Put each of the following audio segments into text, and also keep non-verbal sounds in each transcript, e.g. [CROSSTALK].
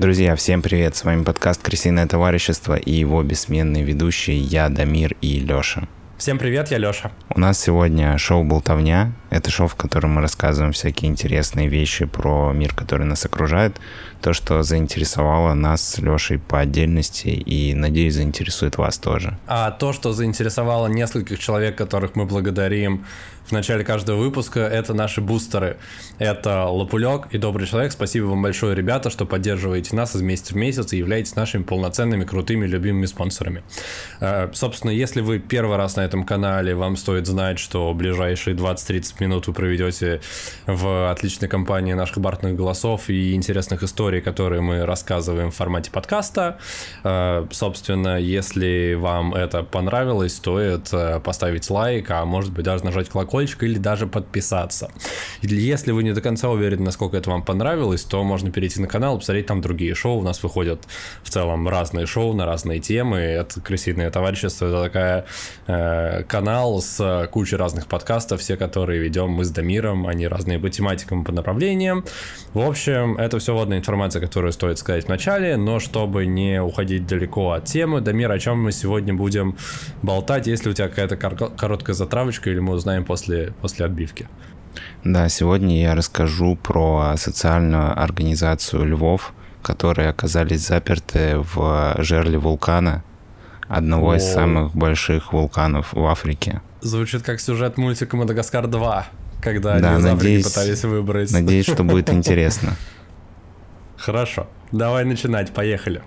Друзья, всем привет! С вами подкаст «Крысиное товарищество» и его бессменные ведущие я, Дамир и Лёша. Всем привет, я Лёша. У нас сегодня шоу «Болтовня». Это шоу, в котором мы рассказываем всякие интересные вещи про мир, который нас окружает. То, что заинтересовало нас с Лёшей по отдельности и, надеюсь, заинтересует вас тоже. А то, что заинтересовало нескольких человек, которых мы благодарим в начале каждого выпуска, это наши бустеры. Это Лопулек и Добрый Человек. Спасибо вам большое, ребята, что поддерживаете нас из месяца в месяц и являетесь нашими полноценными, крутыми, любимыми спонсорами. Э, собственно, если вы первый раз на этом канале, вам стоит знать, что ближайшие 20-30 минут вы проведете в отличной компании наших барных голосов и интересных историй, которые мы рассказываем в формате подкаста. Э, собственно, если вам это понравилось, стоит э, поставить лайк, а может быть даже нажать колокольчик колокольчик или даже подписаться. Если вы не до конца уверены, насколько это вам понравилось, то можно перейти на канал посмотреть там другие шоу. У нас выходят в целом разные шоу на разные темы. Это «Крысиное товарищество» — это такая э, канал с кучей разных подкастов, все которые ведем мы с Дамиром. Они разные по тематикам, по направлениям. В общем, это все водная информация, которую стоит сказать в начале, но чтобы не уходить далеко от темы, Дамир, о чем мы сегодня будем болтать, если у тебя какая-то короткая затравочка, или мы узнаем после после, после отбивки. Да, сегодня я расскажу про социальную организацию львов, которые оказались заперты в жерле вулкана, одного О. из самых больших вулканов в Африке. Звучит как сюжет мультика «Мадагаскар 2», когда да, они надеюсь, пытались выбрать. Надеюсь, что будет [LAUGHS] интересно. Хорошо, давай начинать, поехали.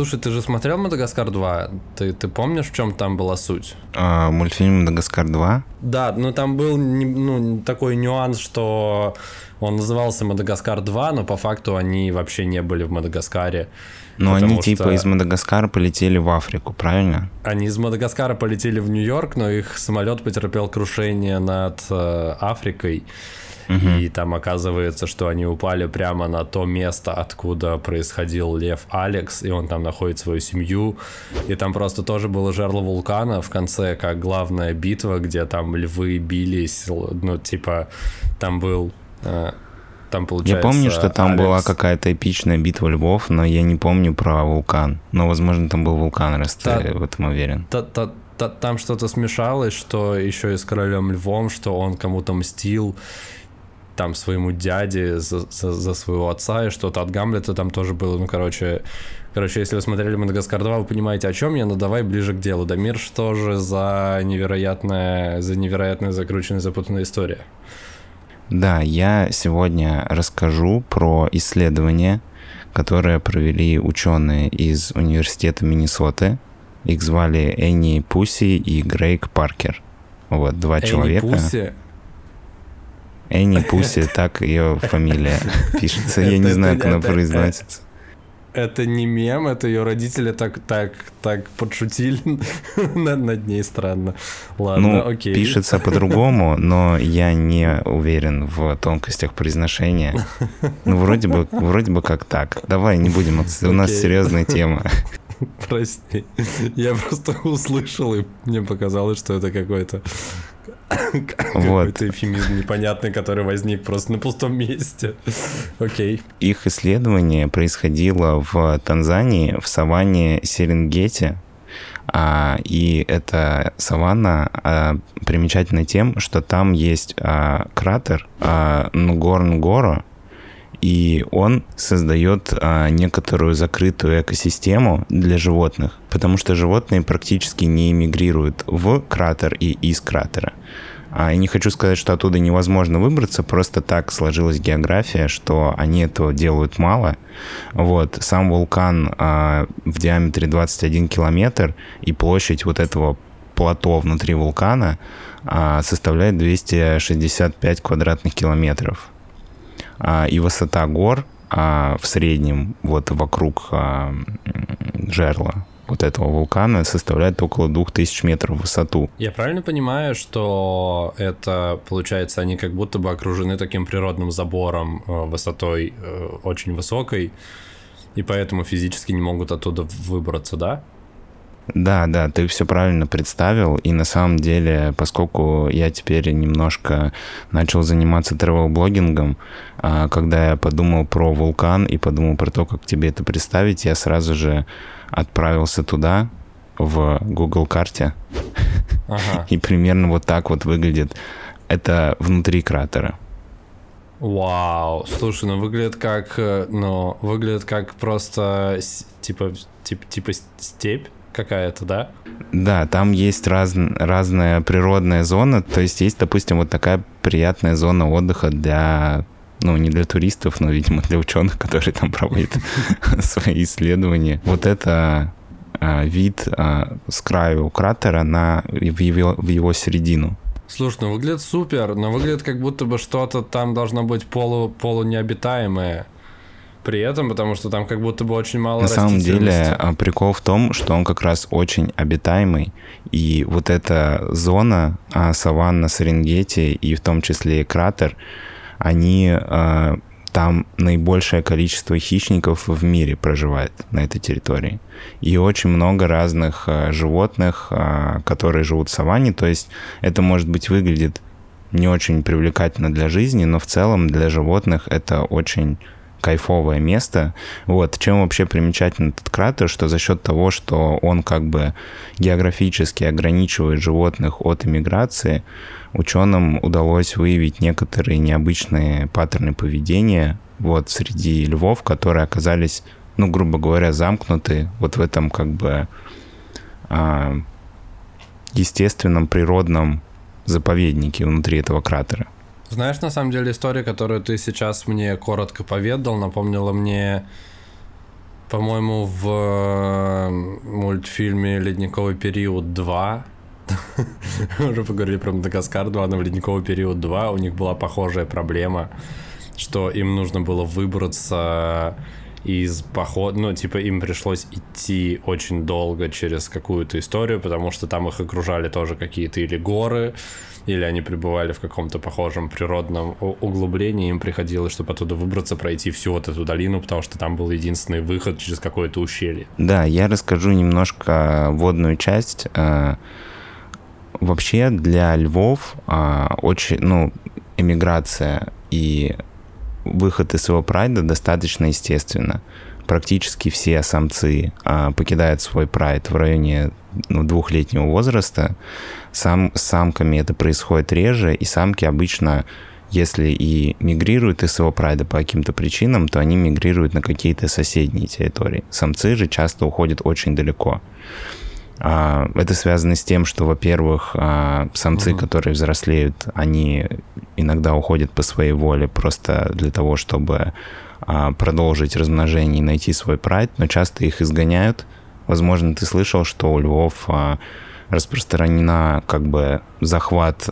Слушай, ты же смотрел «Мадагаскар 2»? Ты, ты помнишь, в чем там была суть? А, мультфильм «Мадагаскар 2»? Да, ну там был ну, такой нюанс, что он назывался «Мадагаскар 2», но по факту они вообще не были в Мадагаскаре. Но они что... типа из Мадагаскара полетели в Африку, правильно? Они из Мадагаскара полетели в Нью-Йорк, но их самолет потерпел крушение над э, Африкой. И там оказывается, что они упали прямо на то место, откуда происходил лев Алекс, и он там находит свою семью. И там просто тоже было жерло вулкана в конце, как главная битва, где там львы бились, ну, типа, там был... Э, там получается... Я помню, что там Алекс... была какая-то эпичная битва львов, но я не помню про вулкан. Но, возможно, там был вулкан, раз та, ты в этом уверен. Та, та, та, там что-то смешалось, что еще и с королем львом, что он кому-то мстил, там своему дяде за, за, за своего отца и что-то от Гамлета там тоже было. Ну, короче, короче, если вы смотрели «Мадагаскар 2», вы понимаете, о чем я, но давай ближе к делу. Дамир, что же за невероятная, за невероятная закрученная, запутанная история? Да, я сегодня расскажу про исследование, которое провели ученые из университета Миннесоты. Их звали Энни Пуси и Грейг Паркер. Вот, два Энни человека. Пуси? Энни Пуси, так ее фамилия пишется. Я не знаю, как она произносится. Это не мем, это ее родители так, так, так подшутили [LAUGHS] над, над ней странно. Ладно, ну, окей. Пишется по-другому, но я не уверен в тонкостях произношения. Ну, вроде бы, вроде бы как так. Давай не будем, у нас серьезная тема. [LAUGHS] Прости. Я просто услышал, и мне показалось, что это какой-то. [LAUGHS] Какой-то эфемизм непонятный, который возник просто на пустом месте. Окей. Их исследование происходило в Танзании, в саванне Серенгети. А, и эта саванна а, примечательна тем, что там есть а, кратер а, Нгорнгоро, и он создает а, некоторую закрытую экосистему для животных, потому что животные практически не эмигрируют в кратер и из кратера. А, и не хочу сказать, что оттуда невозможно выбраться, просто так сложилась география, что они этого делают мало. Вот. Сам вулкан а, в диаметре 21 километр, и площадь вот этого плато внутри вулкана а, составляет 265 квадратных километров. А, и высота гор а, в среднем вот вокруг а, жерла вот этого вулкана составляет около 2000 метров в высоту. Я правильно понимаю, что это, получается, они как будто бы окружены таким природным забором э, высотой э, очень высокой, и поэтому физически не могут оттуда выбраться, да? Да, да, ты все правильно представил, и на самом деле, поскольку я теперь немножко начал заниматься тревел-блогингом, а, когда я подумал про вулкан и подумал про то, как тебе это представить, я сразу же отправился туда, в Google карте. Ага. [LAUGHS] И примерно вот так вот выглядит. Это внутри кратера. Вау, слушай, ну выглядит как, э, ну, выглядит как просто типа, типа, типа степь какая-то, да? Да, там есть раз, разная природная зона, то есть есть, допустим, вот такая приятная зона отдыха для ну, не для туристов, но, видимо, для ученых, которые там проводят [LAUGHS] свои исследования. Вот это а, вид а, с краю кратера на, в, его, в его середину. Слушай, ну выглядит супер, но выглядит как будто бы что-то там должно быть полу, полу необитаемое при этом, потому что там как будто бы очень мало На самом деле а, прикол в том, что он как раз очень обитаемый, и вот эта зона, саванна Серенгети и в том числе и кратер, они там наибольшее количество хищников в мире проживает на этой территории. И очень много разных а, животных, а, которые живут в саванне. То есть это, может быть, выглядит не очень привлекательно для жизни, но в целом для животных это очень кайфовое место. Вот. Чем вообще примечателен этот кратер, что за счет того, что он как бы географически ограничивает животных от иммиграции, ученым удалось выявить некоторые необычные паттерны поведения вот среди львов, которые оказались, ну, грубо говоря, замкнуты вот в этом как бы а, естественном природном заповеднике внутри этого кратера. Знаешь, на самом деле история, которую ты сейчас мне коротко поведал, напомнила мне, по-моему, в э, мультфильме «Ледниковый период 2», мы [LAUGHS] уже поговорили про Мадагаскар 2, но в ледниковый период 2 у них была похожая проблема, что им нужно было выбраться из похода, ну, типа, им пришлось идти очень долго через какую-то историю, потому что там их окружали тоже какие-то или горы, или они пребывали в каком-то похожем природном углублении, им приходилось, чтобы оттуда выбраться, пройти всю вот эту долину, потому что там был единственный выход через какое-то ущелье. Да, я расскажу немножко водную часть. Э, вообще для львов э, очень, ну, эмиграция и выход из своего прайда достаточно естественно. Практически все самцы а, покидают свой прайд в районе ну, двухлетнего возраста. Сам, с самками это происходит реже, и самки обычно, если и мигрируют из своего прайда по каким-то причинам, то они мигрируют на какие-то соседние территории. Самцы же часто уходят очень далеко. А, это связано с тем, что, во-первых, а, самцы, угу. которые взрослеют, они иногда уходят по своей воле просто для того, чтобы а, продолжить размножение и найти свой прайд, но часто их изгоняют. Возможно, ты слышал, что у львов распространена как бы захват.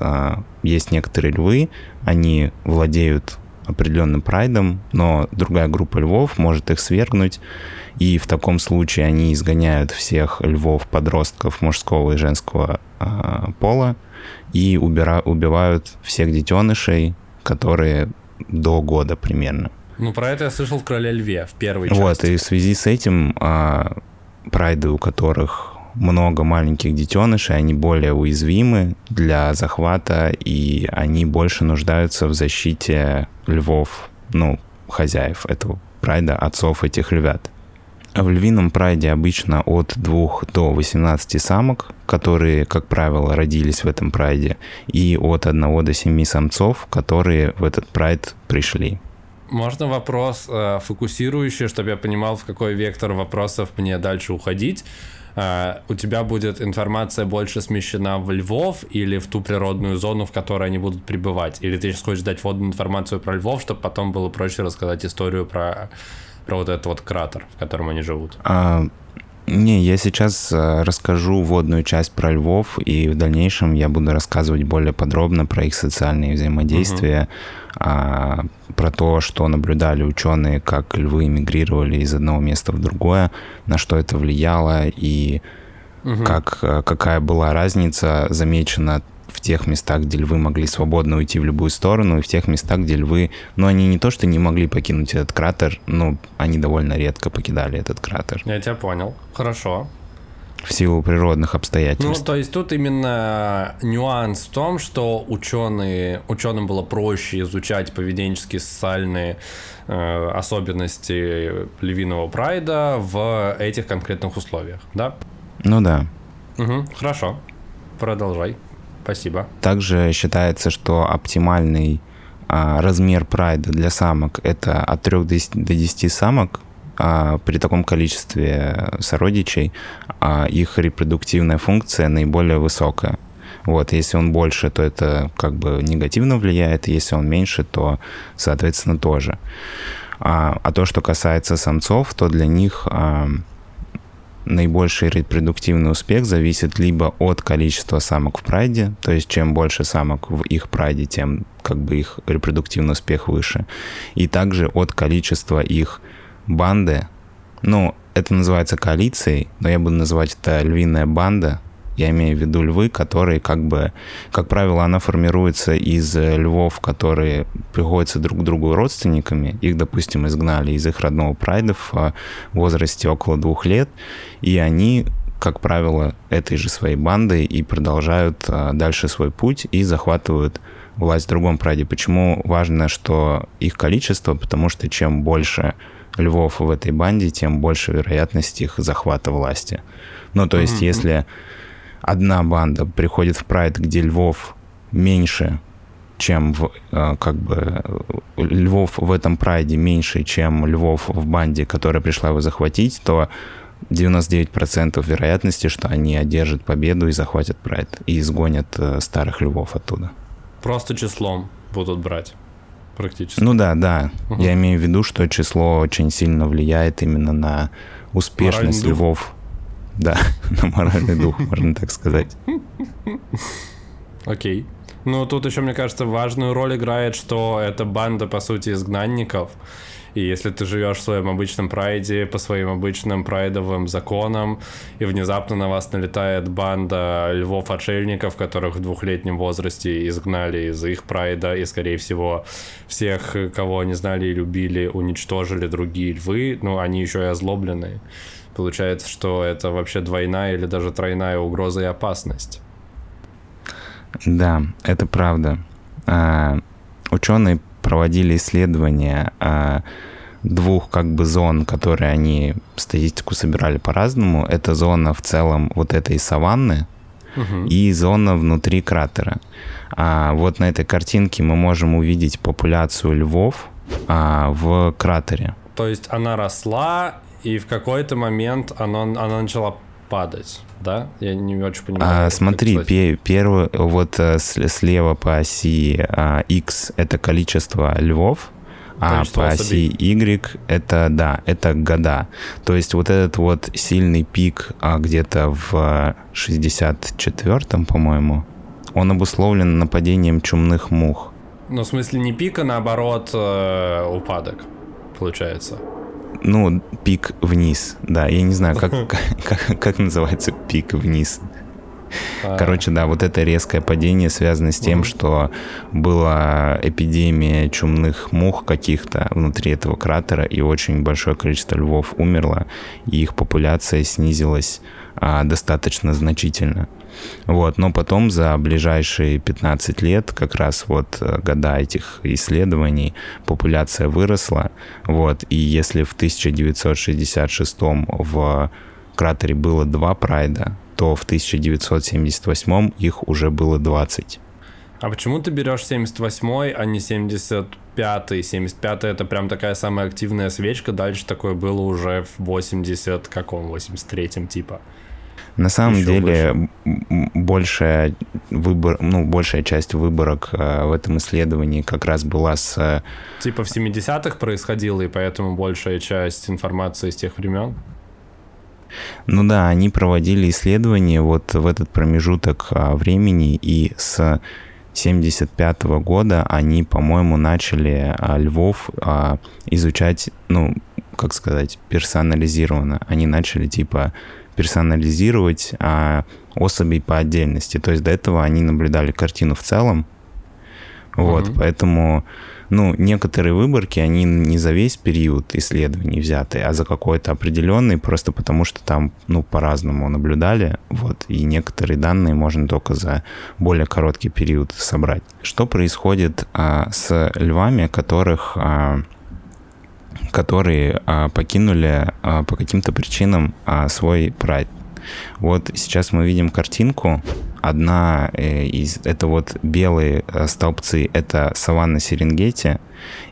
Есть некоторые львы, они владеют определенным прайдом, но другая группа львов может их свергнуть, и в таком случае они изгоняют всех львов-подростков мужского и женского э, пола и убира, убивают всех детенышей, которые до года примерно. Ну, про это я слышал в «Короле льве» в первой части. Вот, и в связи с этим э, прайды, у которых много маленьких детенышей, они более уязвимы для захвата, и они больше нуждаются в защите львов, ну, хозяев этого прайда, отцов этих львят. В львином прайде обычно от 2 до 18 самок, которые, как правило, родились в этом прайде, и от 1 до 7 самцов, которые в этот прайд пришли. Можно вопрос э, фокусирующий, чтобы я понимал, в какой вектор вопросов мне дальше уходить. Э, у тебя будет информация больше смещена в львов или в ту природную зону, в которой они будут пребывать? Или ты сейчас хочешь дать вводную информацию про львов, чтобы потом было проще рассказать историю про про вот этот вот кратер, в котором они живут? А, не, я сейчас э, расскажу вводную часть про львов, и в дальнейшем я буду рассказывать более подробно про их социальные взаимодействия, угу. а, про то, что наблюдали ученые, как львы мигрировали из одного места в другое, на что это влияло и угу. как, э, какая была разница замечена в тех местах, где львы могли свободно уйти в любую сторону, и в тех местах, где львы, ну, они не то, что не могли покинуть этот кратер, но они довольно редко покидали этот кратер. Я тебя понял. Хорошо. в силу природных обстоятельств. Ну, то есть тут именно нюанс в том, что ученые, ученым было проще изучать поведенческие, социальные э, особенности львиного прайда в этих конкретных условиях, да? Ну да. Угу, хорошо, продолжай. Спасибо. Также считается, что оптимальный а, размер прайда для самок это от 3 до 10 самок а при таком количестве сородичей а их репродуктивная функция наиболее высокая. Вот, если он больше, то это как бы негативно влияет, если он меньше, то, соответственно, тоже. А, а то, что касается самцов, то для них а, наибольший репродуктивный успех зависит либо от количества самок в прайде, то есть чем больше самок в их прайде, тем как бы их репродуктивный успех выше, и также от количества их банды. Ну, это называется коалицией, но я буду называть это львиная банда. Я имею в виду львы, которые как бы, как правило, она формируется из львов, которые приходятся друг к другу родственниками. Их, допустим, изгнали из их родного прайда в возрасте около двух лет, и они как правило, этой же своей бандой и продолжают а, дальше свой путь и захватывают власть в другом прайде. Почему важно, что их количество? Потому что чем больше львов в этой банде, тем больше вероятность их захвата власти. Ну, то есть, mm-hmm. если одна банда приходит в прайд, где львов меньше, чем в, э, как бы львов в этом прайде меньше, чем львов в банде, которая пришла его захватить, то 99% вероятности, что они одержат победу и захватят прайд и изгонят э, старых львов оттуда. Просто числом будут брать практически. Ну да, да. Угу. Я имею в виду, что число очень сильно влияет именно на успешность моральный львов. Да, [LAUGHS] на моральный дух, можно так сказать. Окей. Ну, тут еще, мне кажется, важную роль играет, что это банда, по сути, изгнанников. И если ты живешь в своем обычном прайде, по своим обычным прайдовым законам, и внезапно на вас налетает банда львов-отшельников, которых в двухлетнем возрасте изгнали из их прайда, и, скорее всего, всех, кого они знали и любили, уничтожили другие львы, ну, они еще и озлобленные. Получается, что это вообще двойная или даже тройная угроза и опасность. Да, это правда. А, ученые проводили исследования а, двух как бы зон, которые они статистику собирали по-разному. Это зона в целом вот этой саванны угу. и зона внутри кратера. А вот на этой картинке мы можем увидеть популяцию львов а, в кратере. То есть она росла, и в какой-то момент она, она начала падать, да? Я не очень понимаю. А, смотри, пе- первый, вот э, слева по оси а, X это количество львов, а по оси Y это, да, это года. То есть вот этот вот сильный пик а, где-то в 64-м, по-моему, он обусловлен нападением чумных мух. Ну, в смысле не пик, а наоборот э, упадок, получается ну, пик вниз, да, я не знаю, как, [LAUGHS] как, как называется пик вниз. А. Короче, да, вот это резкое падение связано с тем, что была эпидемия чумных мух каких-то внутри этого кратера, и очень большое количество львов умерло, и их популяция снизилась а, достаточно значительно. Вот, но потом за ближайшие 15 лет, как раз вот э, года этих исследований, популяция выросла. Вот, и если в 1966 в кратере было два прайда, то в 1978 их уже было 20. А почему ты берешь 78 а не 75-й? 75 это прям такая самая активная свечка, дальше такое было уже в 80 каком, 83-м типа. На самом Еще деле больше. большая выбор, ну большая часть выборок э, в этом исследовании как раз была с э, типа в 70-х происходило и поэтому большая часть информации из тех времен. Ну да, они проводили исследования вот в этот промежуток а, времени и с 75 -го года они, по-моему, начали а, львов а, изучать, ну, как сказать, персонализированно. Они начали типа персонализировать а, особей по отдельности. То есть до этого они наблюдали картину в целом, Вот, угу. поэтому, ну, некоторые выборки, они не за весь период исследований взяты, а за какой-то определенный, просто потому что там, ну, по-разному наблюдали, вот, и некоторые данные можно только за более короткий период собрать. Что происходит а, с львами, которых... А, которые а, покинули а, по каким-то причинам а, свой прайд. Вот сейчас мы видим картинку. Одна э, из... Это вот белые э, столбцы — это саванна Серенгети,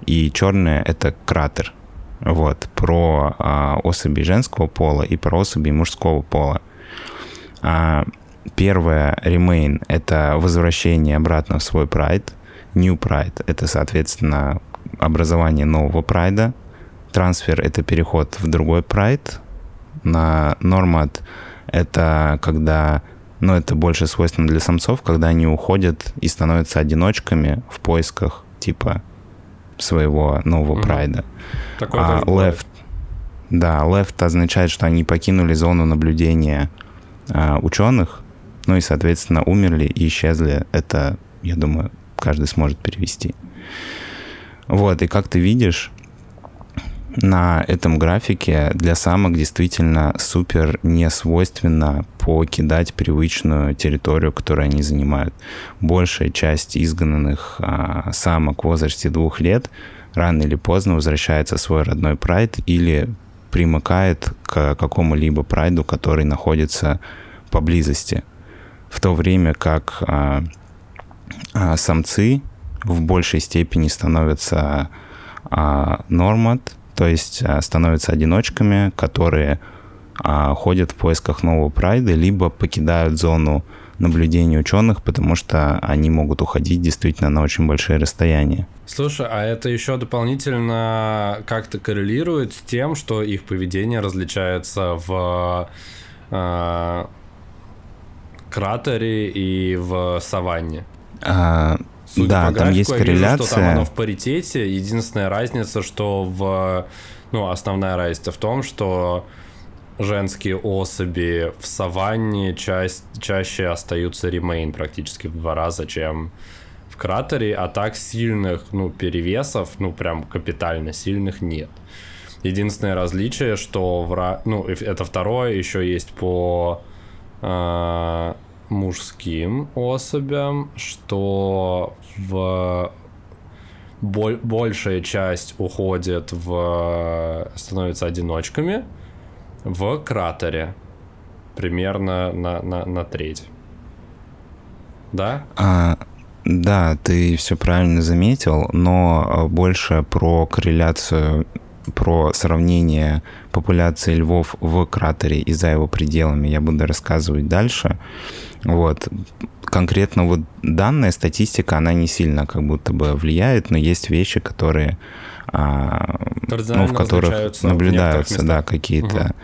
и черная — это кратер. Вот, про а, особи женского пола и про особи мужского пола. А, первое, remain — это возвращение обратно в свой прайд. New Pride — это, соответственно, образование нового прайда. Трансфер — это переход в другой прайд. На Нормат это когда, ну, это больше свойственно для самцов, когда они уходят и становятся одиночками в поисках, типа, своего нового угу. прайда. Такой а left, да, left означает, что они покинули зону наблюдения а, ученых, ну и, соответственно, умерли и исчезли. Это, я думаю, каждый сможет перевести. Вот, и как ты видишь, на этом графике для самок действительно супер не свойственно покидать привычную территорию, которую они занимают. Большая часть изгнанных а, самок в возрасте двух лет рано или поздно возвращается в свой родной прайд или примыкает к какому-либо прайду, который находится поблизости. В то время как а, а, самцы в большей степени становятся а, нормат, то есть а, становятся одиночками, которые а, ходят в поисках нового прайда, либо покидают зону наблюдения ученых, потому что они могут уходить действительно на очень большие расстояния. Слушай, а это еще дополнительно как-то коррелирует с тем, что их поведение различается в э, кратере и в саванне? А, Судя да, по там есть корреляция. Вижу, что там оно в паритете. Единственная разница, что в... Ну, основная разница в том, что женские особи в саванне ча- чаще остаются ремейн практически в два раза, чем в кратере, а так сильных, ну, перевесов, ну, прям капитально сильных нет. Единственное различие, что в... Ну, это второе, еще есть по э, мужским особям, что в боль, большая часть уходит в становится одиночками в кратере примерно на, на, на треть. Да? А, да, ты все правильно заметил, но больше про корреляцию про сравнение популяции львов в кратере и за его пределами я буду рассказывать дальше. Вот. Конкретно вот данная статистика, она не сильно как будто бы влияет, но есть вещи, которые а, ну, в которых наблюдаются да, какие-то угу.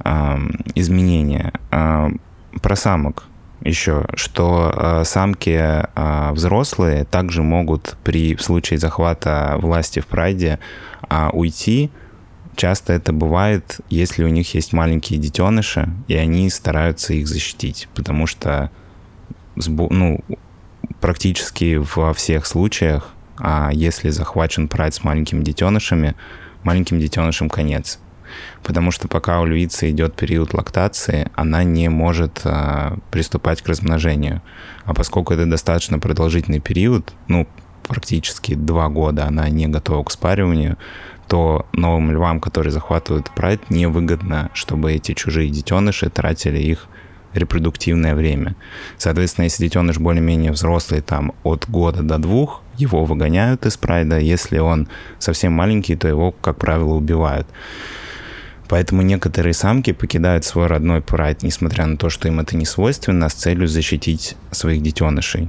а, изменения. А, про самок еще, что а, самки а, взрослые также могут при в случае захвата власти в прайде а, уйти. Часто это бывает, если у них есть маленькие детеныши, и они стараются их защитить, потому что ну, практически во всех случаях, а если захвачен прайд с маленькими детенышами, маленьким детенышам конец. Потому что пока у львицы идет период лактации, она не может а, приступать к размножению. А поскольку это достаточно продолжительный период, ну, практически два года она не готова к спариванию, то новым львам, которые захватывают прайд, невыгодно, чтобы эти чужие детеныши тратили их репродуктивное время. Соответственно, если детеныш более-менее взрослый, там от года до двух, его выгоняют из прайда. Если он совсем маленький, то его, как правило, убивают. Поэтому некоторые самки покидают свой родной прайд, несмотря на то, что им это не свойственно, с целью защитить своих детенышей.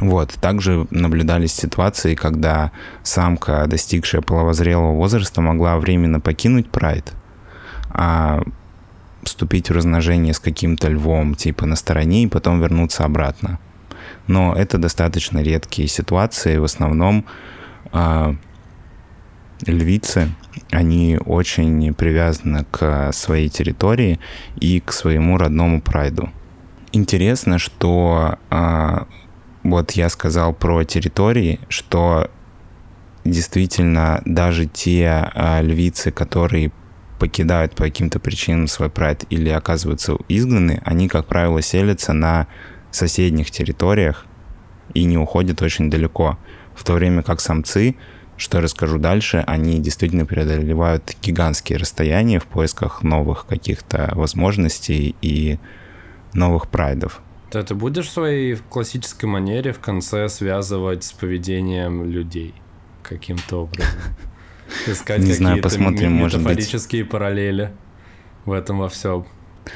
Вот. Также наблюдались ситуации, когда самка, достигшая половозрелого возраста, могла временно покинуть прайд, а вступить в размножение с каким-то львом, типа на стороне, и потом вернуться обратно. Но это достаточно редкие ситуации. В основном э, львицы, они очень привязаны к своей территории и к своему родному прайду. Интересно, что э, вот я сказал про территории, что действительно даже те а, львицы, которые покидают по каким-то причинам свой прайд или оказываются изгнаны, они, как правило, селятся на соседних территориях и не уходят очень далеко. В то время как самцы, что я расскажу дальше, они действительно преодолевают гигантские расстояния в поисках новых каких-то возможностей и новых прайдов. Ты ты будешь в своей классической манере в конце связывать с поведением людей каким-то образом? [LAUGHS] Искать Не знаю, посмотрим, может быть. параллели в этом во всем.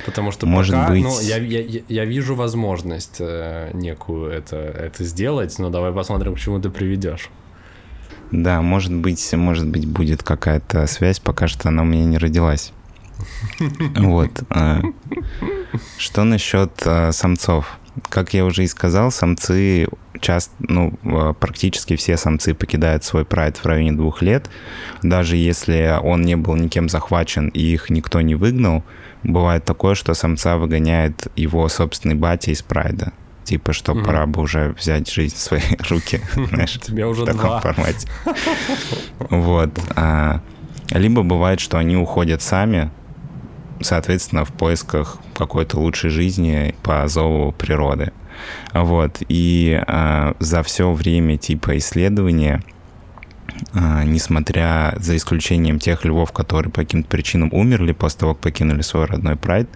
Потому что Может пока, быть. ну, я, я, я- я вижу возможность э, некую это, это сделать, но давай посмотрим, к чему ты приведешь. Да, может быть, может быть, будет какая-то связь, пока что она у меня не родилась. [LAUGHS] Вот. Что насчет а, самцов? Как я уже и сказал, самцы часто, ну, а, практически все самцы покидают свой прайд в районе двух лет. Даже если он не был никем захвачен и их никто не выгнал, бывает такое, что самца выгоняет его собственный батя из прайда. Типа, что Мгм. пора бы уже взять жизнь в свои [LAUGHS] руки, [LAUGHS] знаешь, Тебе уже в таком два. формате. [LAUGHS] Вот. а, Либо бывает, что они уходят сами, соответственно, в поисках какой-то лучшей жизни по зову природы. Вот. И а, за все время типа исследования, а, несмотря за исключением тех львов, которые по каким-то причинам умерли после того, как покинули свой родной прайд,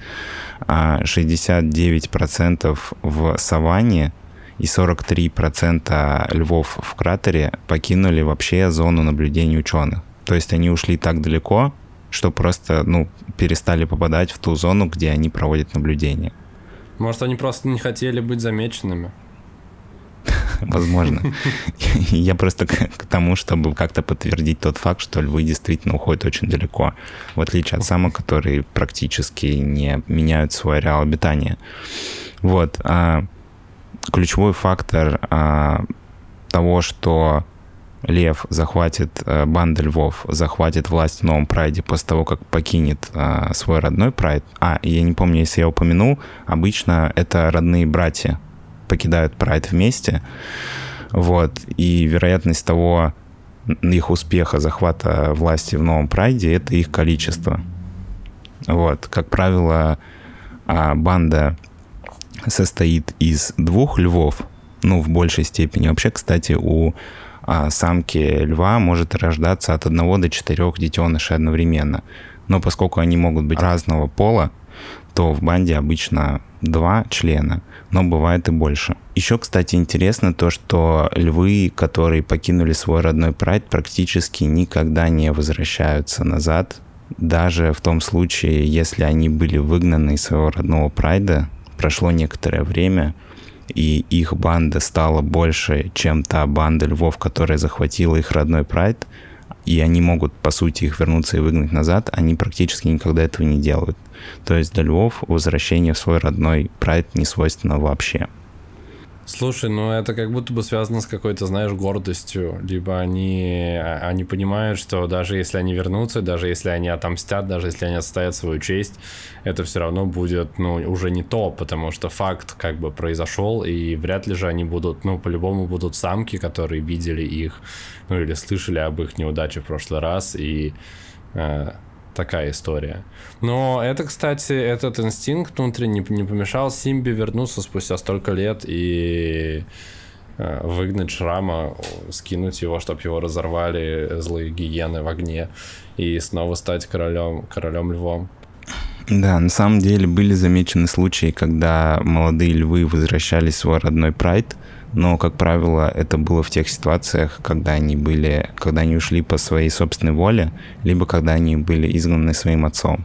а, 69% в саванне и 43% львов в кратере покинули вообще зону наблюдения ученых. То есть они ушли так далеко, что просто ну, перестали попадать в ту зону, где они проводят наблюдение. Может, они просто не хотели быть замеченными. Возможно. [LAUGHS] Я просто к тому, чтобы как-то подтвердить тот факт, что львы действительно уходят очень далеко, в отличие от самок, которые практически не меняют свой ареал обитания. Вот. а Ключевой фактор а, того, что лев захватит, э, банда львов захватит власть в новом прайде после того, как покинет а, свой родной прайд. А, я не помню, если я упомянул, обычно это родные братья покидают прайд вместе. Вот. И вероятность того, их успеха захвата власти в новом прайде, это их количество. Вот. Как правило, а, банда состоит из двух львов, ну, в большей степени. Вообще, кстати, у а, самки льва может рождаться от одного до четырех детенышей одновременно. Но поскольку они могут быть разного пола, то в банде обычно два члена, но бывает и больше. Еще, кстати, интересно то, что львы, которые покинули свой родной прайд, практически никогда не возвращаются назад, даже в том случае, если они были выгнаны из своего родного прайда, прошло некоторое время, и их банда стала больше, чем та банда львов, которая захватила их родной прайд, и они могут, по сути, их вернуться и выгнать назад, они практически никогда этого не делают. То есть для львов возвращение в свой родной прайд не свойственно вообще. Слушай, ну это как будто бы связано с какой-то, знаешь, гордостью. Либо они, а- они понимают, что даже если они вернутся, даже если они отомстят, даже если они отстоят свою честь, это все равно будет, ну, уже не то, потому что факт как бы произошел, и вряд ли же они будут, ну, по-любому будут самки, которые видели их, ну, или слышали об их неудаче в прошлый раз, и э, такая история. Но это, кстати, этот инстинкт внутренний не помешал Симби вернуться спустя столько лет и э, выгнать шрама, скинуть его, чтобы его разорвали злые гиены в огне и снова стать королем, королем львом. Да, на самом деле были замечены случаи, когда молодые львы возвращались в свой родной прайд, но, как правило, это было в тех ситуациях, когда они были, когда они ушли по своей собственной воле, либо когда они были изгнаны своим отцом.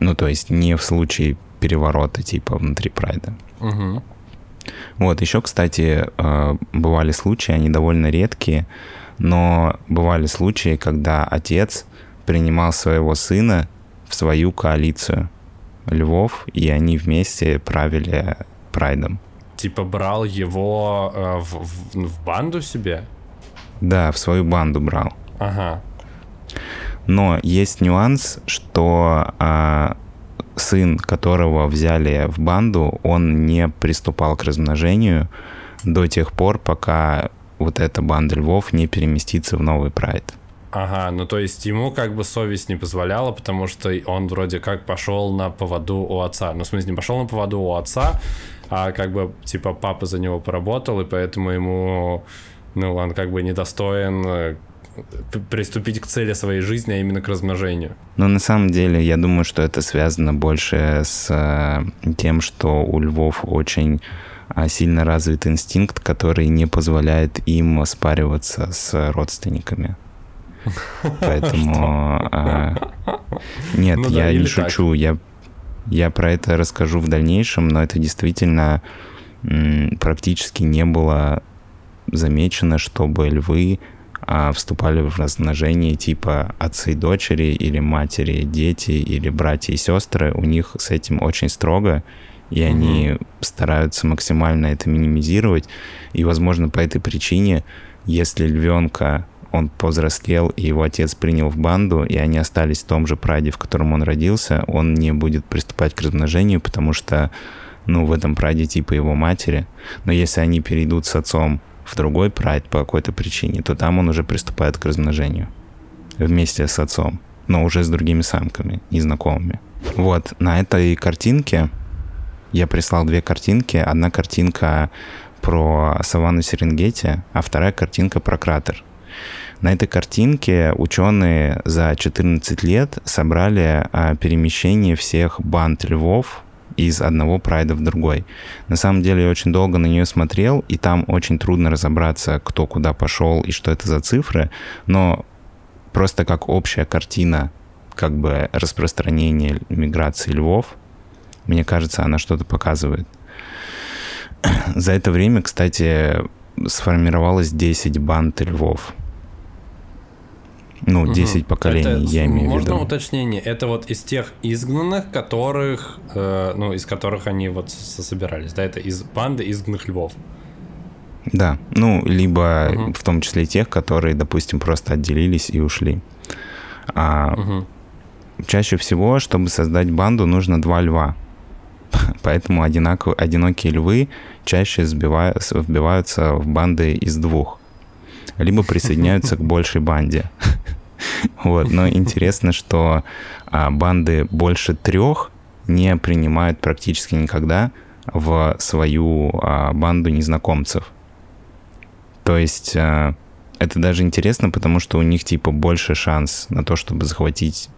Ну, то есть не в случае переворота типа внутри прайда. Угу. Вот, еще, кстати, э, бывали случаи, они довольно редкие, но бывали случаи, когда отец принимал своего сына в свою коалицию львов, и они вместе правили прайдом. Типа брал его э, в, в- в банду себе? Да, в свою банду брал. Ага. Но есть нюанс, что а, сын, которого взяли в банду, он не приступал к размножению, до тех пор, пока вот эта банда львов не переместится в новый прайд. Ага, ну то есть ему как бы совесть не позволяла, потому что он вроде как пошел на поводу у отца. Ну, в смысле, не пошел на поводу у отца, а как бы, типа, папа за него поработал, и поэтому ему, ну, он как бы недостоин э, приступить к цели своей жизни, а именно к размножению. Но на самом деле я думаю, что это связано больше с э, тем, что у львов очень а, сильно развит инстинкт, который не позволяет им спариваться с родственниками. [LAUGHS] Поэтому... А, нет, ну, я не шучу. Я, я про это расскажу в дальнейшем, но это действительно практически не было замечено, чтобы львы а, вступали в размножение типа отцы и дочери, или матери, дети, или братья и сестры. У них с этим очень строго, и угу. они стараются максимально это минимизировать. И, возможно, по этой причине, если львенка он повзрослел, и его отец принял в банду, и они остались в том же праде, в котором он родился, он не будет приступать к размножению, потому что, ну, в этом праде типа его матери. Но если они перейдут с отцом в другой прайд по какой-то причине, то там он уже приступает к размножению вместе с отцом, но уже с другими самками, незнакомыми. Вот, на этой картинке я прислал две картинки. Одна картинка про саванну Серенгети, а вторая картинка про кратер. На этой картинке ученые за 14 лет собрали а, перемещение всех банд львов из одного прайда в другой. На самом деле я очень долго на нее смотрел, и там очень трудно разобраться, кто куда пошел и что это за цифры, но просто как общая картина как бы распространения миграции львов, мне кажется, она что-то показывает. [CLEARS THROAT] За это время, кстати, сформировалось 10 банд львов. Ну, 10 угу. поколений, это, я имею в виду. Можно уточнение? Это вот из тех изгнанных, которых, э, ну, из которых они вот собирались, да? Это из банды изгнанных львов. Да, ну, либо угу. в том числе тех, которые, допустим, просто отделились и ушли. А, угу. Чаще всего, чтобы создать банду, нужно два льва. [LAUGHS] Поэтому одинаково, одинокие львы чаще сбивают, вбиваются в банды из двух либо присоединяются к большей банде. Вот, но интересно, что а, банды больше трех не принимают практически никогда в свою а, банду незнакомцев. То есть а, это даже интересно, потому что у них типа больше шанс на то, чтобы захватить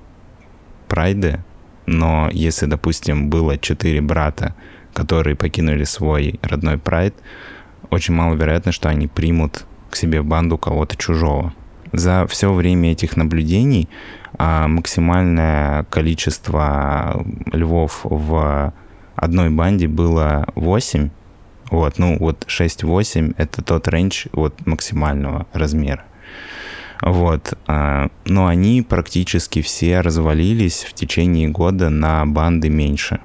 прайды, но если, допустим, было четыре брата, которые покинули свой родной прайд, очень маловероятно, что они примут к себе в банду кого-то чужого. За все время этих наблюдений а, максимальное количество львов в одной банде было 8. Вот, ну вот 6-8 это тот рейндж вот максимального размера. Вот, а, но они практически все развалились в течение года на банды меньше.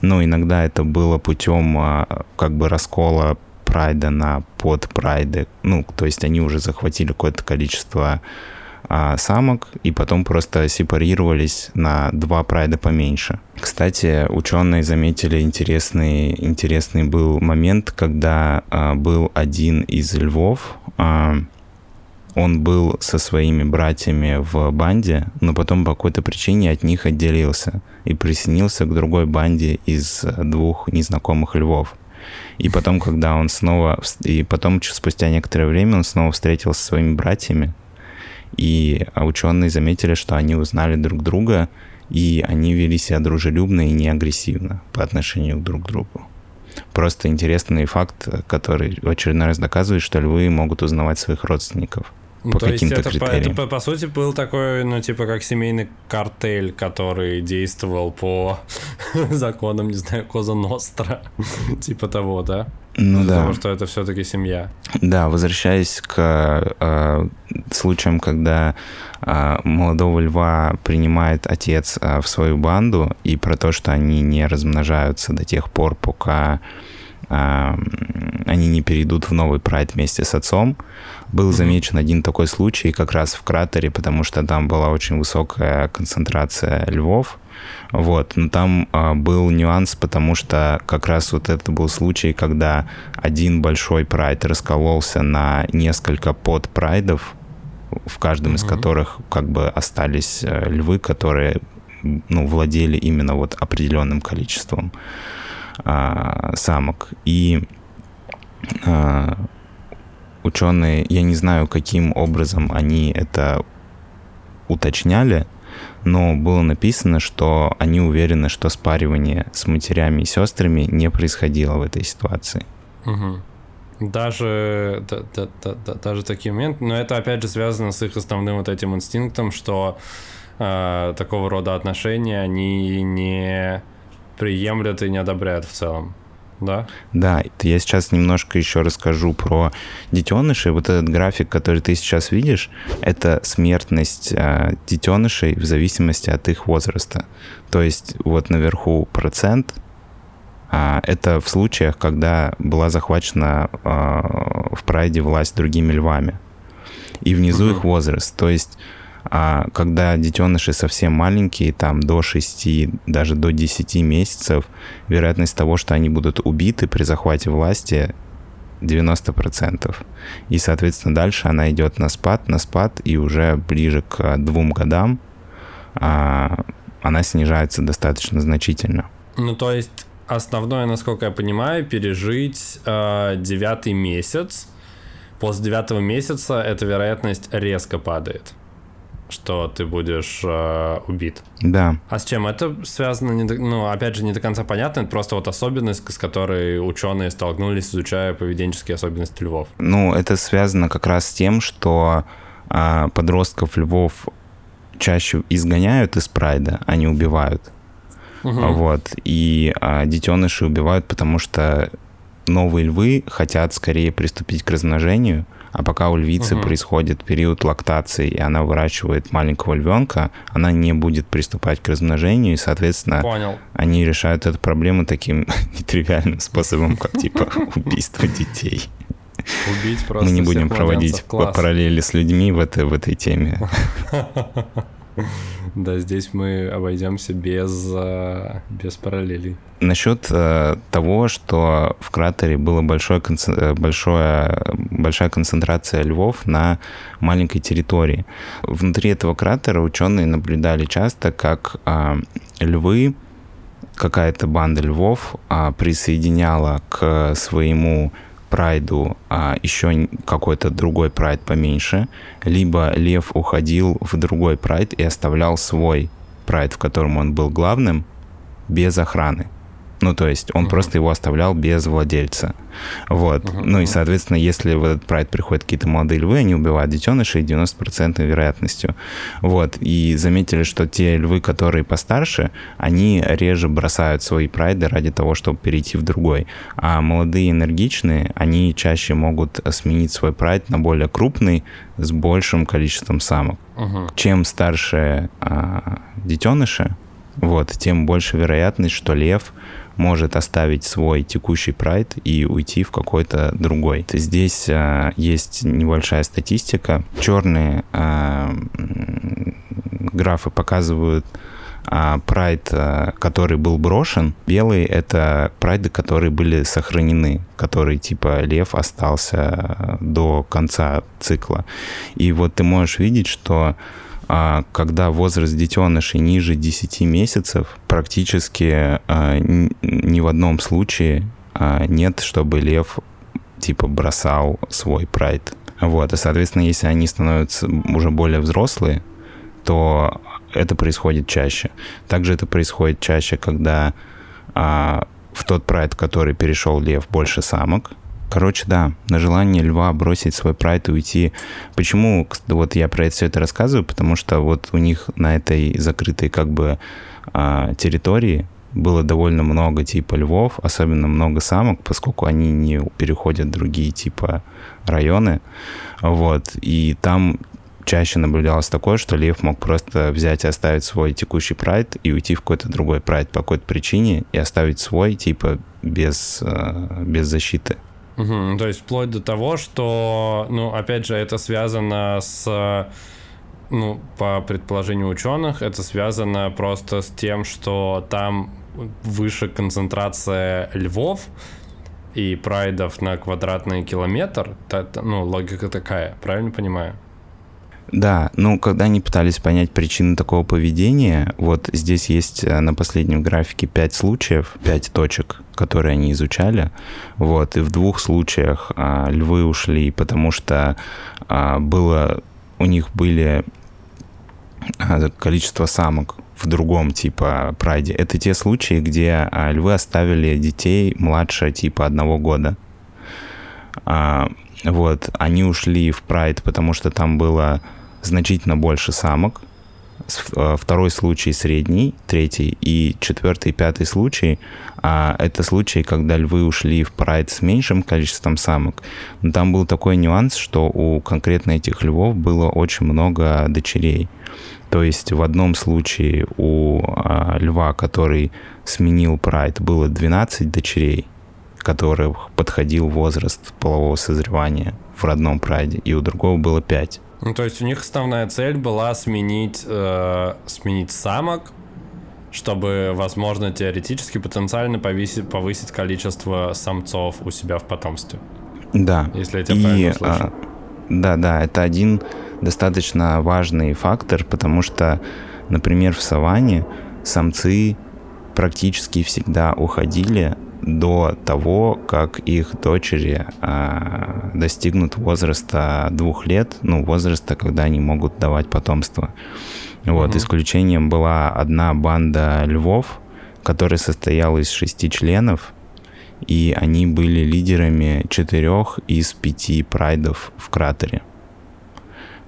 Ну, иногда это было путем а, как бы раскола прайда на подпрайды. Ну, то есть они уже захватили какое-то количество а, самок и потом просто сепарировались на два прайда поменьше. Кстати, ученые заметили интересный, интересный был момент, когда а, был один из львов, а, он был со своими братьями в банде, но потом по какой-то причине от них отделился и присоединился к другой банде из двух незнакомых львов. И потом, когда он снова... И потом, спустя некоторое время, он снова встретился со своими братьями. И ученые заметили, что они узнали друг друга, и они вели себя дружелюбно и не агрессивно по отношению друг к другу. Просто интересный факт, который в очередной раз доказывает, что львы могут узнавать своих родственников по То есть это, критериям. это, по сути, был такой, ну, типа, как семейный картель, который действовал по [LAUGHS] законам, не знаю, Коза Ностра, [LAUGHS] типа того, да? Ну да. Потому что это все-таки семья. Да, возвращаясь к э, случаям, когда э, молодого льва принимает отец э, в свою банду, и про то, что они не размножаются до тех пор, пока э, они не перейдут в новый прайд вместе с отцом, был замечен один такой случай как раз в кратере, потому что там была очень высокая концентрация львов, Вот, но там а, был нюанс, потому что как раз вот это был случай, когда один большой прайд раскололся на несколько подпрайдов, в каждом mm-hmm. из которых как бы остались э, львы, которые ну, владели именно вот определенным количеством а, самок. И а, ученые, я не знаю, каким образом они это уточняли, но было написано, что они уверены, что спаривание с матерями и сестрами не происходило в этой ситуации. Угу. Даже, да, да, да, да, даже такие моменты, но это опять же связано с их основным вот этим инстинктом, что э, такого рода отношения они не приемлют и не одобряют в целом да? Да, я сейчас немножко еще расскажу про детенышей. Вот этот график, который ты сейчас видишь, это смертность э, детенышей в зависимости от их возраста. То есть вот наверху процент, а, это в случаях, когда была захвачена а, в прайде власть другими львами. И внизу угу. их возраст. То есть а когда детеныши совсем маленькие, там до 6, даже до 10 месяцев, вероятность того, что они будут убиты при захвате власти 90%. И, соответственно, дальше она идет на спад, на спад, и уже ближе к двум годам а, она снижается достаточно значительно. Ну, то есть основное, насколько я понимаю, пережить э, девятый месяц. После девятого месяца эта вероятность резко падает что ты будешь э, убит. Да. А с чем это связано? Не до, ну, опять же, не до конца понятно. Это просто вот особенность, с которой ученые столкнулись, изучая поведенческие особенности львов. Ну, это связано как раз с тем, что э, подростков львов чаще изгоняют из прайда, а не убивают. Угу. Вот. И а, детеныши убивают, потому что новые львы хотят скорее приступить к размножению, а пока у львицы угу. происходит период лактации, и она выращивает маленького львенка, она не будет приступать к размножению, и, соответственно, Понял. они решают эту проблему таким [LAUGHS] нетривиальным способом, как типа [LAUGHS] убийство детей. Убить просто Мы не будем проводить параллели с людьми в этой, в этой теме. [LAUGHS] [LAUGHS] Да, здесь мы обойдемся без, э, без параллелей. Насчет э, того, что в кратере была большое, э, большое, большая концентрация львов на маленькой территории. Внутри этого кратера ученые наблюдали часто, как э, львы, какая-то банда львов э, присоединяла к своему прайду а еще какой-то другой прайд поменьше, либо лев уходил в другой прайд и оставлял свой прайд, в котором он был главным, без охраны. Ну, то есть он uh-huh. просто его оставлял без владельца. Вот. Uh-huh. Ну и, соответственно, если в этот прайд приходят какие-то молодые львы, они убивают детенышей 90% вероятностью. Вот. И заметили, что те львы, которые постарше, они реже бросают свои прайды ради того, чтобы перейти в другой. А молодые энергичные, они чаще могут сменить свой прайд на более крупный с большим количеством самок. Uh-huh. Чем старше а, детеныши, вот, тем больше вероятность, что лев может оставить свой текущий прайд и уйти в какой-то другой. Здесь а, есть небольшая статистика. Черные а, графы показывают а, прайд, который был брошен. Белые — это прайды, которые были сохранены, которые типа лев остался до конца цикла. И вот ты можешь видеть, что а когда возраст детенышей ниже 10 месяцев, практически а, ни в одном случае а, нет, чтобы лев типа бросал свой прайд. Вот, и, соответственно, если они становятся уже более взрослые, то это происходит чаще. Также это происходит чаще, когда а, в тот прайд, который перешел лев, больше самок, Короче, да, на желание льва бросить свой прайд и уйти. Почему вот я про это все это рассказываю? Потому что вот у них на этой закрытой как бы а, территории было довольно много типа львов, особенно много самок, поскольку они не переходят в другие типа районы. Вот. И там чаще наблюдалось такое, что лев мог просто взять и оставить свой текущий прайд и уйти в какой-то другой прайд по какой-то причине и оставить свой типа без, а, без защиты. Угу, то есть вплоть до того, что, ну, опять же, это связано с ну, по предположению ученых, это связано просто с тем, что там выше концентрация львов и прайдов на квадратный километр. Ну, логика такая, правильно понимаю? Да, ну, когда они пытались понять причины такого поведения, вот здесь есть э, на последнем графике пять случаев, пять точек, которые они изучали, вот, и в двух случаях а, львы ушли, потому что а, было, у них были а, количество самок в другом типа прайде. Это те случаи, где а, львы оставили детей младше типа одного года. А, вот, они ушли в прайд, потому что там было значительно больше самок. Э, второй случай средний, третий и четвертый пятый случай а это случаи, когда львы ушли в прайд с меньшим количеством самок. Но там был такой нюанс, что у конкретно этих львов было очень много дочерей. То есть в одном случае у а, льва, который сменил прайд, было 12 дочерей, которых подходил возраст полового созревания в родном прайде, и у другого было 5. Ну, то есть у них основная цель была сменить, э, сменить самок, чтобы, возможно, теоретически, потенциально повысить, повысить количество самцов у себя в потомстве. Да. Если я тебя и, правильно слышу. А, да, да, это один достаточно важный фактор, потому что, например, в саванне самцы практически всегда уходили до того, как их дочери э, достигнут возраста двух лет, ну, возраста, когда они могут давать потомство. Вот, угу. исключением была одна банда львов, которая состояла из шести членов, и они были лидерами четырех из пяти прайдов в кратере.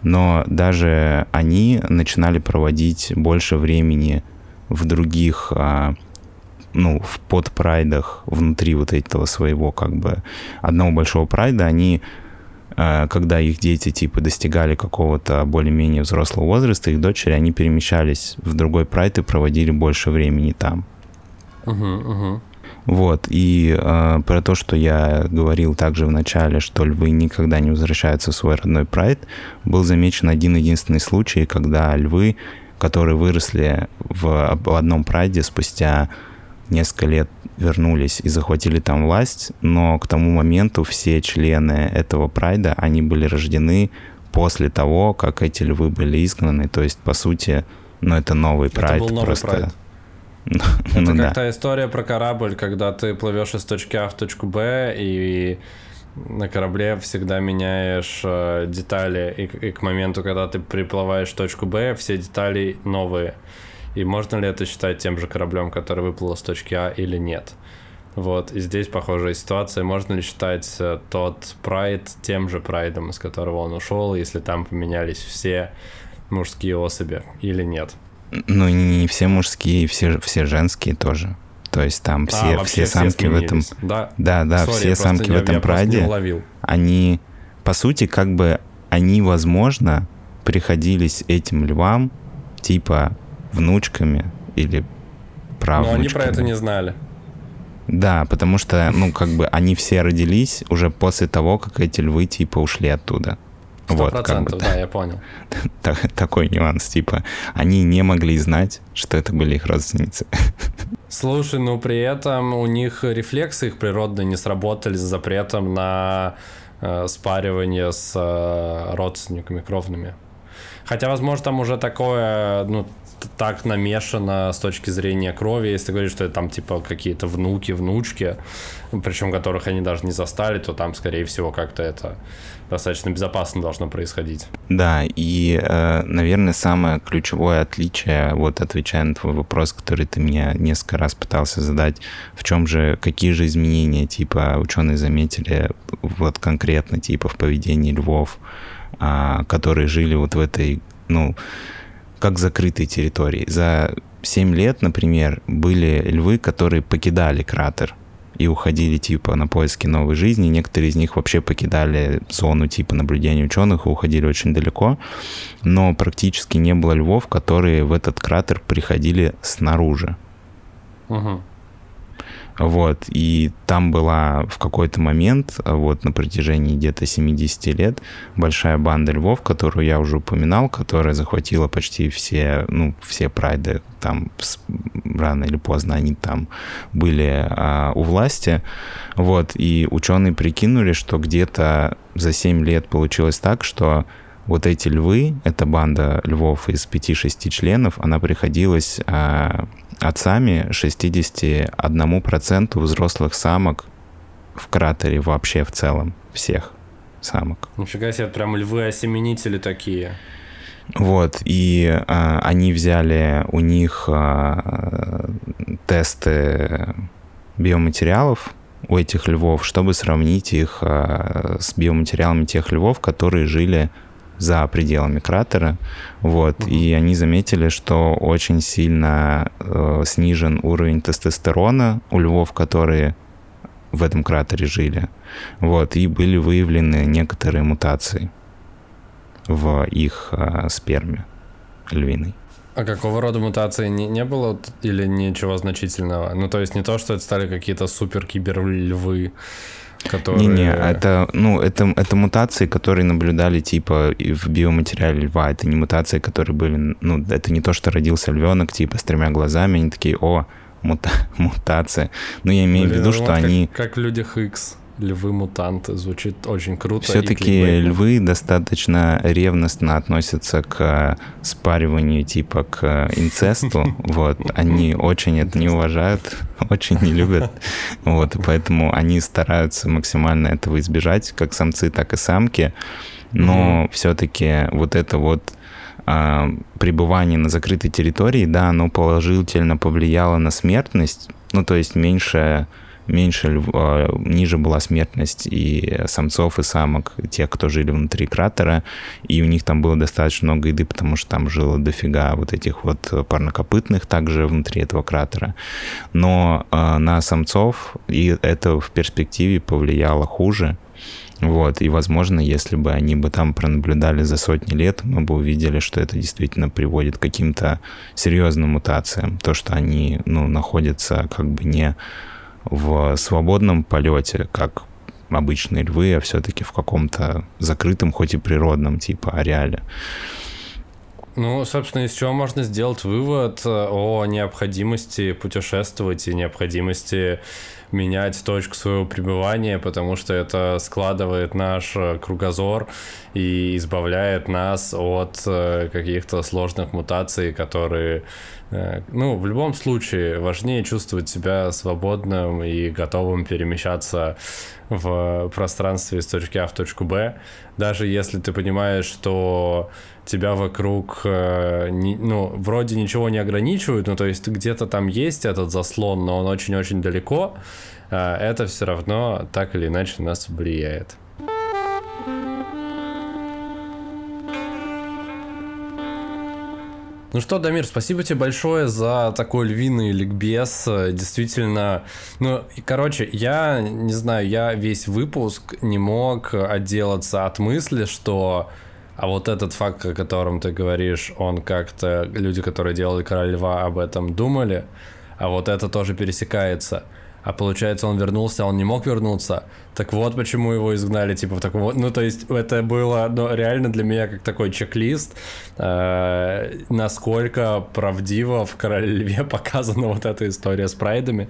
Но даже они начинали проводить больше времени в других а, ну, в подпрайдах внутри вот этого своего как бы одного большого прайда, они э, когда их дети типа достигали какого-то более-менее взрослого возраста, их дочери, они перемещались в другой прайд и проводили больше времени там. Uh-huh, uh-huh. Вот, и э, про то, что я говорил также в начале, что львы никогда не возвращаются в свой родной прайд, был замечен один единственный случай, когда львы, которые выросли в, в одном прайде спустя несколько лет вернулись и захватили там власть, но к тому моменту все члены этого прайда, они были рождены после того, как эти львы были изгнаны. То есть, по сути, ну, это новый прайд. Это был новый просто... прайд. [LAUGHS] Ну, это ну, как да. та история про корабль, когда ты плывешь из точки А в точку Б, и на корабле всегда меняешь э, детали, и, и к моменту, когда ты приплываешь в точку Б, все детали новые. И можно ли это считать тем же кораблем, который выплыл с точки А или нет? Вот, и здесь похожая ситуация. Можно ли считать э, тот прайд тем же прайдом, из которого он ушел, если там поменялись все мужские особи или нет? Ну, не все мужские, все, все женские тоже. То есть там все, а, все самки все в этом... Да, да, да Sorry, все самки не, в этом прайде, они, по сути, как бы, они, возможно, приходились этим львам, типа, внучками или правнучками. Но они про это не знали. Да, потому что, ну, как бы они все родились уже после того, как эти львы, типа, ушли оттуда. Вот, как бы, да, я понял. [LAUGHS] такой нюанс, типа, они не могли знать, что это были их родственницы. [LAUGHS] Слушай, ну при этом у них рефлексы их природные не сработали с запретом на э, спаривание с э, родственниками кровными. Хотя, возможно, там уже такое, ну, так намешано с точки зрения крови, если ты говоришь, что это там типа какие-то внуки, внучки, причем которых они даже не застали, то там, скорее всего, как-то это достаточно безопасно должно происходить. Да, и, э, наверное, самое ключевое отличие, вот отвечая на твой вопрос, который ты меня несколько раз пытался задать, в чем же, какие же изменения, типа, ученые заметили вот конкретно, типа, в поведении львов, а, которые жили вот в этой, ну, как закрытой территории. За 7 лет, например, были львы, которые покидали кратер и уходили типа на поиски новой жизни. Некоторые из них вообще покидали зону типа наблюдения ученых и уходили очень далеко. Но практически не было львов, которые в этот кратер приходили снаружи. Угу. Вот, и там была в какой-то момент, вот на протяжении где-то 70 лет, большая банда львов, которую я уже упоминал, которая захватила почти все, ну, все прайды, там рано или поздно они там были а, у власти. Вот, и ученые прикинули, что где-то за 7 лет получилось так, что вот эти львы, эта банда львов из 5-6 членов, она приходилась а, отцами 61% взрослых самок в кратере вообще в целом, всех самок. Нифига себе, прям львы-осеменители такие. Вот, и а, они взяли у них а, тесты биоматериалов у этих львов, чтобы сравнить их а, с биоматериалами тех львов, которые жили за пределами кратера, вот, угу. и они заметили, что очень сильно э, снижен уровень тестостерона у львов, которые в этом кратере жили, вот, и были выявлены некоторые мутации в их э, сперме львиной. А какого рода мутации не, не было или ничего значительного? Ну, то есть не то, что это стали какие-то супер кибер львы, которые... Не-не, это, ну, это, это мутации, которые наблюдали типа в биоматериале льва. Это не мутации, которые были... Ну, это не то, что родился львенок типа с тремя глазами, они такие, о, мута [LAUGHS] мутация. Ну, я имею Блин, в виду, что как, они... Как в «Людях X» львы-мутанты. Звучит очень круто. Все-таки львы достаточно ревностно относятся к спариванию типа к инцесту. [LAUGHS] Вот. Они очень это не уважают, очень не любят. Вот. Поэтому они стараются максимально этого избежать, как самцы, так и самки. Но все-таки вот это вот а, пребывание на закрытой территории, да, оно положительно повлияло на смертность, ну, то есть меньше меньше, а, ниже была смертность и самцов, и самок, тех, кто жили внутри кратера, и у них там было достаточно много еды, потому что там жило дофига вот этих вот парнокопытных также внутри этого кратера. Но э, на самцов и это в перспективе повлияло хуже, вот, и, возможно, если бы они бы там пронаблюдали за сотни лет, мы бы увидели, что это действительно приводит к каким-то серьезным мутациям. То, что они, ну, находятся как бы не в свободном полете, как обычные львы, а все-таки в каком-то закрытом, хоть и природном типа ареале. Ну, собственно, из чего можно сделать вывод о необходимости путешествовать и необходимости менять точку своего пребывания, потому что это складывает наш кругозор и избавляет нас от э, каких-то сложных мутаций, которые Э, ну, в любом случае, важнее чувствовать себя свободным и готовым перемещаться в пространстве из точки А в точку Б, даже если ты понимаешь, что тебя вокруг, э, ну, вроде ничего не ограничивают, ну, то есть где-то там есть этот заслон, но он очень-очень далеко, э, это все равно так или иначе на нас влияет. Ну что, Дамир, спасибо тебе большое за такой львиный ликбез. Действительно, ну, и, короче, я не знаю, я весь выпуск не мог отделаться от мысли, что а вот этот факт, о котором ты говоришь, он как-то люди, которые делали Короля Льва, об этом думали, а вот это тоже пересекается. А получается, он вернулся, он не мог вернуться. Так вот, почему его изгнали, типа, в таком вот... Ну, то есть, это было ну, реально для меня как такой чек-лист, э, насколько правдиво в Короле Льве [LAUGHS] показана вот эта история с прайдами.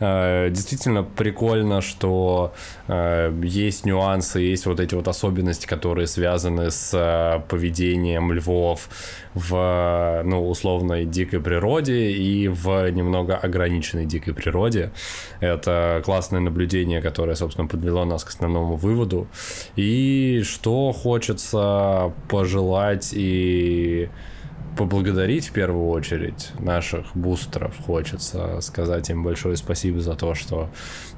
Э, действительно прикольно, что э, есть нюансы, есть вот эти вот особенности, которые связаны с э, поведением львов в, ну, условной дикой природе и в немного ограниченной дикой природе. Это классное наблюдение, которое, собственно, под подвело нас к основному выводу. И что хочется пожелать и поблагодарить в первую очередь наших бустеров. Хочется сказать им большое спасибо за то, что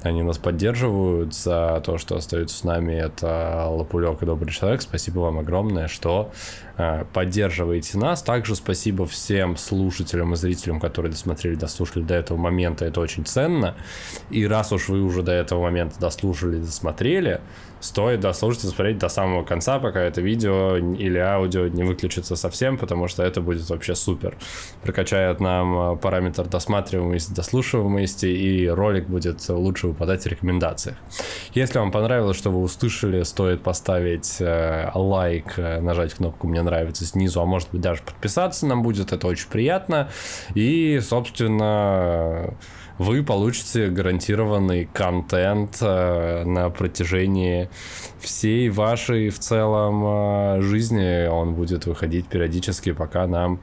они нас поддерживают, за то, что остаются с нами. Это Лапулек и Добрый Человек. Спасибо вам огромное, что э, поддерживаете нас. Также спасибо всем слушателям и зрителям, которые досмотрели, дослушали до этого момента. Это очень ценно. И раз уж вы уже до этого момента дослушали, досмотрели, стоит дослушать и смотреть до самого конца, пока это видео или аудио не выключится совсем, потому что это будет вообще супер. Прокачает нам э, параметр досматриваемости, дослушиваемости, и ролик будет лучше выпадать в рекомендациях. Если вам понравилось, что вы услышали, стоит поставить э, лайк, э, нажать кнопку «Мне нравится» снизу, а может быть даже подписаться нам будет, это очень приятно. И, собственно, вы получите гарантированный контент э, на протяжении всей вашей в целом э, жизни. Он будет выходить периодически, пока нам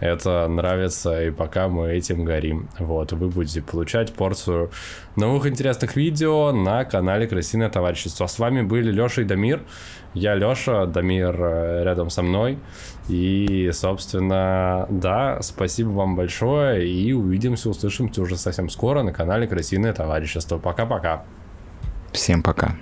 это нравится и пока мы этим горим. Вот, вы будете получать порцию новых интересных видео на канале Красивое Товарищество. С вами были Леша и Дамир. Я Леша, Дамир э, рядом со мной. И, собственно, да, спасибо вам большое. И увидимся, услышимся уже совсем скоро на канале Красивое Товарищество. Пока-пока. Всем пока.